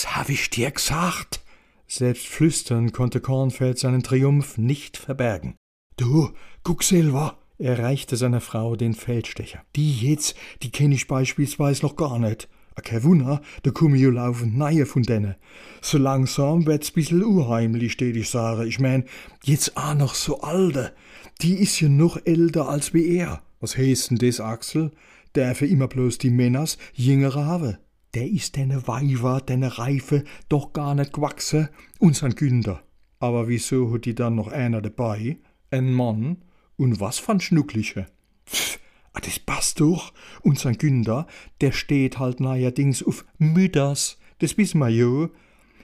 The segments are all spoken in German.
Was hab ich dir gesagt? Selbst flüstern konnte Kornfeld seinen Triumph nicht verbergen. Du, guck selber! Er reichte seiner Frau den Feldstecher. Die jetzt, die kenn ich beispielsweise noch gar nicht. A kein Wunder, da komm ich jo laufend neue von denen. So langsam wird's bissel unheimlich, steht ich sage. Ich mein, jetzt auch noch so alte. Die ist ja noch älter als wie er. Was heißt denn das, Axel? Darf immer bloß die Männers jüngere haben? Der ist deine Weiber, deine Reife doch gar nicht gewachsen, unsern Günther. Aber wieso hat die dann noch einer dabei? Ein Mann? Und was von Schnuckliche? Pff, ah, das passt doch. Unsern Günther, der steht halt neuerdings auf Mütters. Das wissen wir jo.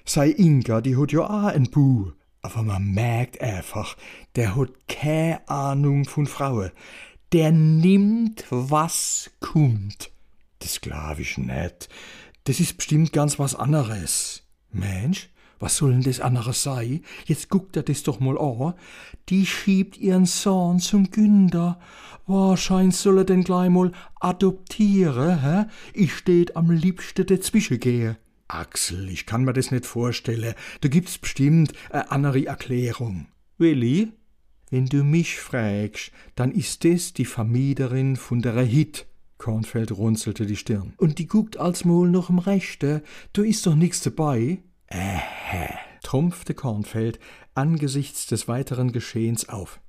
Sei Inga, die hat ja auch ein Bu. Aber man merkt einfach, der hat keine Ahnung von Frauen. Der nimmt, was kommt. Das glaub ich nicht. Das ist bestimmt ganz was anderes. Mensch, was soll denn das anderes sein? Jetzt guckt er das doch mal an. Die schiebt ihren Sohn zum Günther. Wahrscheinlich soll er den gleich mal adoptieren, hä? Ich steht am liebsten dazwischen gehe. Axel, ich kann mir das nicht vorstellen. Da gibt's bestimmt eine andere Erklärung. Willi? Wenn du mich fragst, dann ist das die Vermieterin von der Hit. Kornfeld runzelte die Stirn. Und die guckt als Mol noch im Rechte. Da ist doch nix dabei. Ähä, trumpfte Kornfeld angesichts des weiteren Geschehens auf.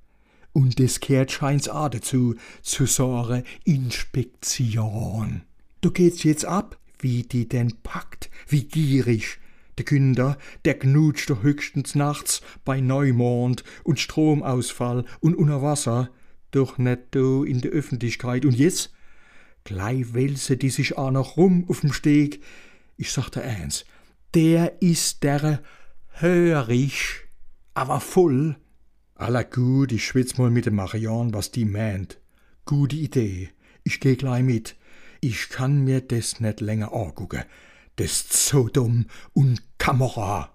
Und des kehrt scheint's auch dazu, zu sore Inspektion. Du geht's jetzt ab, wie die denn packt, wie gierig. Der Künder, der knutscht doch höchstens nachts bei Neumond und Stromausfall und unter Wasser, doch net do in der Öffentlichkeit. Und jetzt? Gleich wälse die sich auch noch rum auf'm Steg. Ich sagte eins, der ist der hörig, aber voll. Aller gut, ich schwitz mal mit dem Marion, was die meint. Gute Idee. Ich geh gleich mit. Ich kann mir das nicht länger angucken. Das ist so dumm und Kamera.